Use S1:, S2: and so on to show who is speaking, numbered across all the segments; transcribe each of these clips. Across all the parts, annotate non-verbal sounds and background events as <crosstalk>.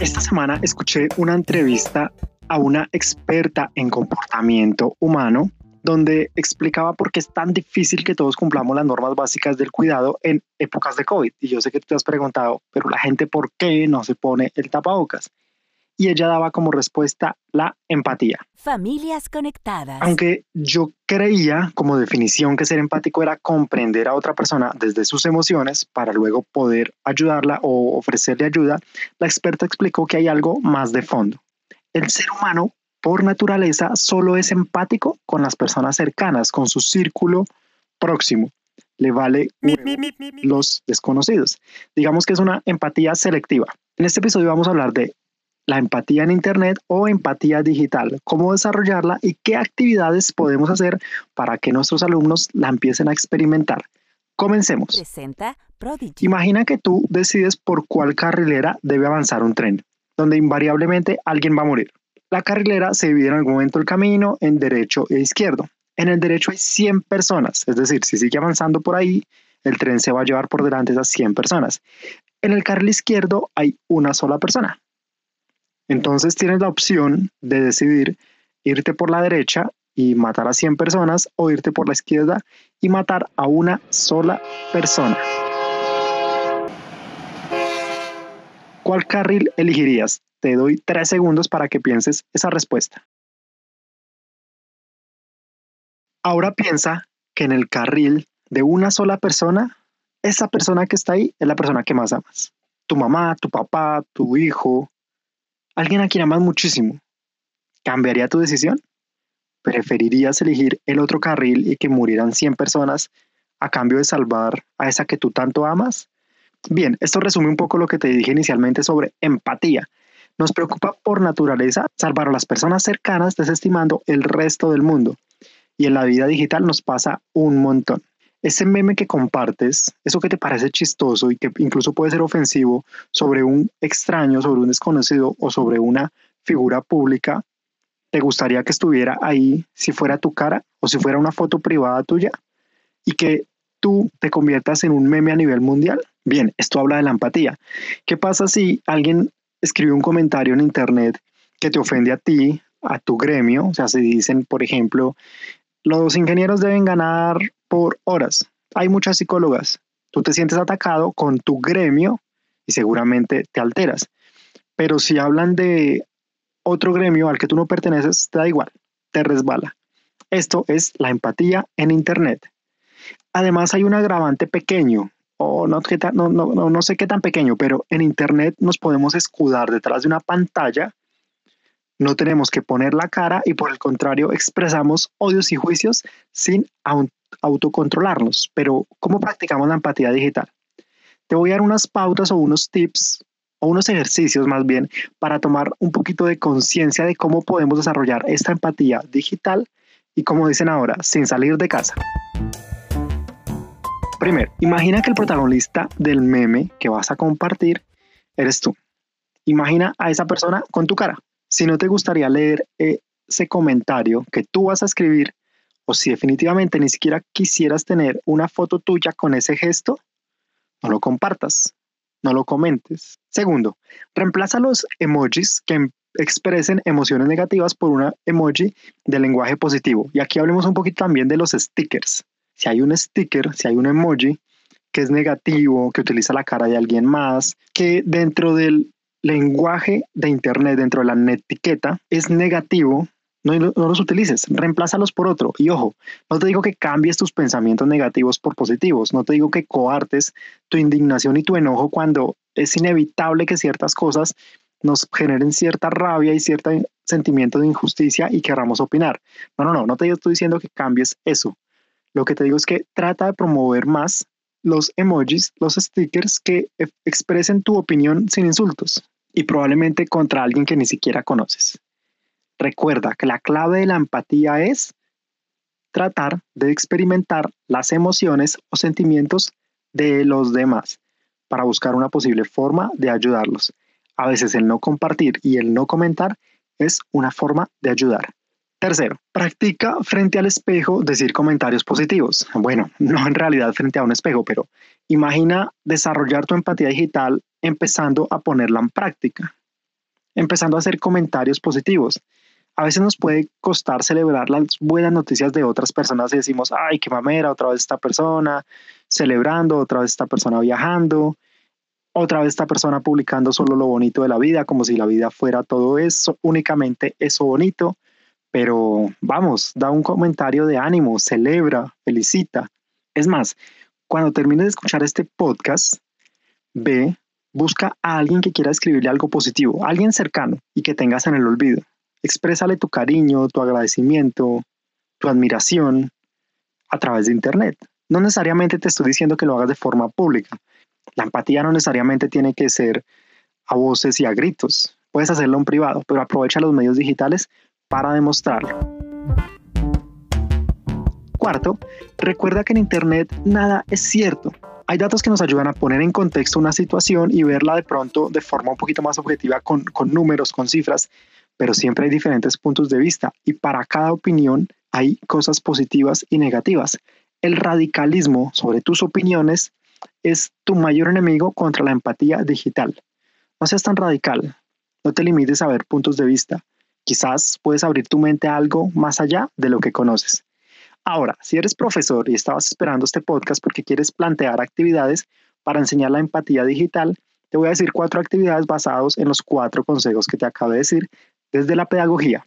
S1: Esta semana escuché una entrevista a una experta en comportamiento humano donde explicaba por qué es tan difícil que todos cumplamos las normas básicas del cuidado en épocas de COVID. Y yo sé que tú te has preguntado, pero la gente, ¿por qué no se pone el tapabocas? Y ella daba como respuesta la empatía.
S2: Familias conectadas.
S1: Aunque yo creía como definición que ser empático era comprender a otra persona desde sus emociones para luego poder ayudarla o ofrecerle ayuda, la experta explicó que hay algo más de fondo. El ser humano por naturaleza solo es empático con las personas cercanas, con su círculo próximo. Le vale los desconocidos. Digamos que es una empatía selectiva. En este episodio vamos a hablar de la empatía en Internet o empatía digital, cómo desarrollarla y qué actividades podemos hacer para que nuestros alumnos la empiecen a experimentar. Comencemos.
S2: Presenta Prodigy.
S1: Imagina que tú decides por cuál carrilera debe avanzar un tren, donde invariablemente alguien va a morir. La carrilera se divide en algún momento el camino en derecho e izquierdo. En el derecho hay 100 personas, es decir, si sigue avanzando por ahí, el tren se va a llevar por delante esas 100 personas. En el carril izquierdo hay una sola persona. Entonces tienes la opción de decidir irte por la derecha y matar a 100 personas o irte por la izquierda y matar a una sola persona. ¿Cuál carril elegirías? Te doy tres segundos para que pienses esa respuesta. Ahora piensa que en el carril de una sola persona, esa persona que está ahí es la persona que más amas. Tu mamá, tu papá, tu hijo, alguien a quien amas muchísimo. ¿Cambiaría tu decisión? ¿Preferirías elegir el otro carril y que murieran 100 personas a cambio de salvar a esa que tú tanto amas? Bien, esto resume un poco lo que te dije inicialmente sobre empatía. Nos preocupa por naturaleza salvar a las personas cercanas desestimando el resto del mundo. Y en la vida digital nos pasa un montón. Ese meme que compartes, eso que te parece chistoso y que incluso puede ser ofensivo sobre un extraño, sobre un desconocido o sobre una figura pública, ¿te gustaría que estuviera ahí si fuera tu cara o si fuera una foto privada tuya? Y que tú te conviertas en un meme a nivel mundial. Bien, esto habla de la empatía. ¿Qué pasa si alguien escribe un comentario en internet que te ofende a ti, a tu gremio, o sea, se dicen, por ejemplo, los ingenieros deben ganar por horas. Hay muchas psicólogas. Tú te sientes atacado con tu gremio y seguramente te alteras. Pero si hablan de otro gremio al que tú no perteneces, te da igual, te resbala. Esto es la empatía en Internet. Además hay un agravante pequeño o no, no, no, no sé qué tan pequeño, pero en Internet nos podemos escudar detrás de una pantalla, no tenemos que poner la cara y por el contrario expresamos odios y juicios sin autocontrolarnos. Pero ¿cómo practicamos la empatía digital? Te voy a dar unas pautas o unos tips o unos ejercicios más bien para tomar un poquito de conciencia de cómo podemos desarrollar esta empatía digital y como dicen ahora, sin salir de casa. Primero, imagina que el protagonista del meme que vas a compartir eres tú. Imagina a esa persona con tu cara. Si no te gustaría leer ese comentario que tú vas a escribir, o si definitivamente ni siquiera quisieras tener una foto tuya con ese gesto, no lo compartas, no lo comentes. Segundo, reemplaza los emojis que expresen emociones negativas por una emoji de lenguaje positivo. Y aquí hablemos un poquito también de los stickers si hay un sticker, si hay un emoji que es negativo, que utiliza la cara de alguien más, que dentro del lenguaje de Internet, dentro de la netiqueta, es negativo, no, los utilices, reemplázalos por otro. Y ojo, no te digo que cambies tus pensamientos negativos por positivos, no te digo que coartes tu indignación y tu enojo cuando es inevitable que ciertas cosas nos generen cierta rabia y cierto sentimiento de injusticia y queramos opinar. No, no, no, no te estoy diciendo que cambies eso. Lo que te digo es que trata de promover más los emojis, los stickers que e, expresen tu opinión sin insultos y probablemente contra alguien que ni siquiera conoces. Recuerda que la clave de la empatía es tratar de experimentar las emociones o sentimientos de los demás para buscar una posible forma de ayudarlos. A veces el no compartir y el no comentar es una forma de ayudar. Tercero, practica frente al espejo decir comentarios positivos. Bueno, <laughs> no en realidad frente a un espejo, pero imagina desarrollar tu empatía digital empezando a ponerla en práctica. empezando a hacer comentarios positivos. A veces nos puede costar celebrar las buenas noticias de otras personas y decimos, ay, qué mamera, otra vez esta persona celebrando, otra vez esta persona viajando, otra vez esta persona publicando solo lo bonito de la vida, como si la vida fuera todo eso, únicamente eso bonito. Pero vamos, da un comentario de ánimo, celebra, felicita. Es más, cuando termines de escuchar este podcast, ve, busca a alguien que quiera escribirle algo positivo, alguien cercano y que tengas en el olvido. Exprésale tu cariño, tu agradecimiento, tu admiración a través de Internet. No necesariamente te estoy diciendo que lo hagas de forma pública. La empatía no necesariamente tiene que ser a voces y a gritos. Puedes hacerlo en privado, pero aprovecha los medios digitales para demostrarlo. Cuarto, recuerda que en Internet nada es cierto. Hay datos que nos ayudan a poner en contexto una situación y verla de pronto de forma un poquito más objetiva con, con números, con cifras, pero siempre hay diferentes puntos de vista y para cada opinión hay cosas positivas y negativas. El radicalismo sobre tus opiniones es tu mayor enemigo contra la empatía digital. No seas tan radical, no te limites a ver puntos de vista. Quizás puedes abrir tu mente a algo más allá de lo que conoces. Ahora, si eres profesor y estabas esperando este podcast porque quieres plantear actividades para enseñar la empatía digital, te voy a decir cuatro actividades basadas en los cuatro consejos que te acabo de decir desde la pedagogía.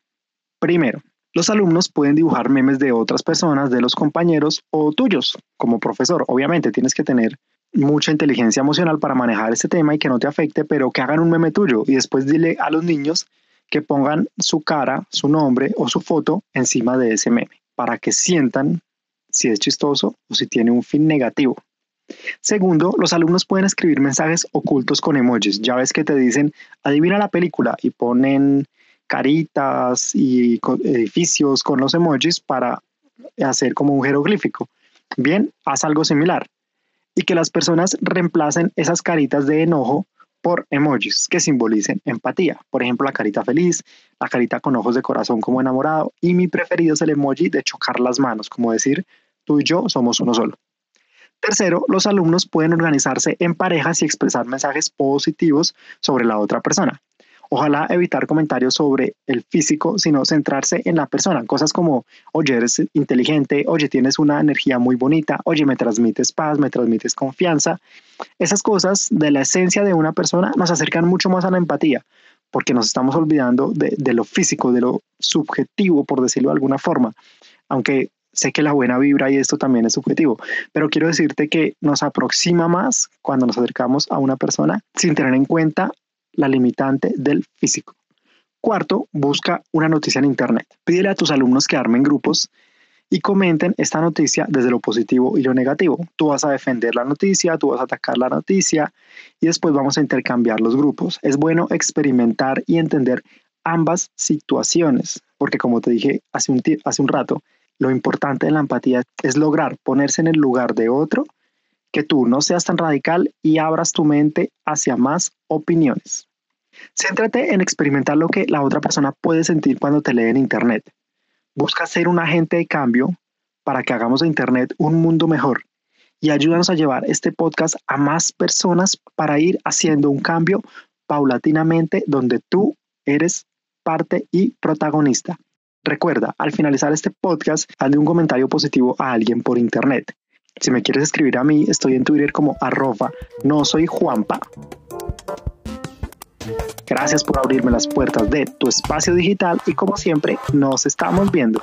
S1: Primero, los alumnos pueden dibujar memes de otras personas, de los compañeros o tuyos como profesor. Obviamente tienes que tener mucha inteligencia emocional para manejar este tema y que no te afecte, pero que hagan un meme tuyo y después dile a los niños que pongan su cara, su nombre o su foto encima de ese meme para que sientan si es chistoso o si tiene un fin negativo. Segundo, los alumnos pueden escribir mensajes ocultos con emojis. Ya ves que te dicen, adivina la película y ponen caritas y edificios con los emojis para hacer como un jeroglífico. Bien, haz algo similar. Y que las personas reemplacen esas caritas de enojo por emojis que simbolicen empatía. Por ejemplo, la carita feliz, la carita con ojos de corazón como enamorado y mi preferido es el emoji de chocar las manos, como decir, tú y yo somos uno solo. Tercero, los alumnos pueden organizarse en parejas y expresar mensajes positivos sobre la otra persona. Ojalá evitar comentarios sobre el físico, sino centrarse en la persona. Cosas como, oye, eres inteligente, oye, tienes una energía muy bonita, oye, me transmites paz, me transmites confianza. Esas cosas de la esencia de una persona nos acercan mucho más a la empatía, porque nos estamos olvidando de, de lo físico, de lo subjetivo, por decirlo de alguna forma. Aunque sé que la buena vibra y esto también es subjetivo, pero quiero decirte que nos aproxima más cuando nos acercamos a una persona sin tener en cuenta la limitante del físico. Cuarto, busca una noticia en Internet. Pídele a tus alumnos que armen grupos y comenten esta noticia desde lo positivo y lo negativo. Tú vas a defender la noticia, tú vas a atacar la noticia y después vamos a intercambiar los grupos. Es bueno experimentar y entender ambas situaciones, porque como te dije hace un, hace un rato, lo importante de la empatía es lograr ponerse en el lugar de otro que tú no seas tan radical y abras tu mente hacia más opiniones. Céntrate en experimentar lo que la otra persona puede sentir cuando te lee en Internet. Busca ser un agente de cambio para que hagamos de Internet un mundo mejor y ayúdanos a llevar este podcast a más personas para ir haciendo un cambio paulatinamente donde tú eres parte y protagonista. Recuerda, al finalizar este podcast, hazle un comentario positivo a alguien por Internet. Si me quieres escribir a mí, estoy en Twitter como arroba no soy Juanpa. Gracias por abrirme las puertas de tu espacio digital y como siempre, nos estamos viendo.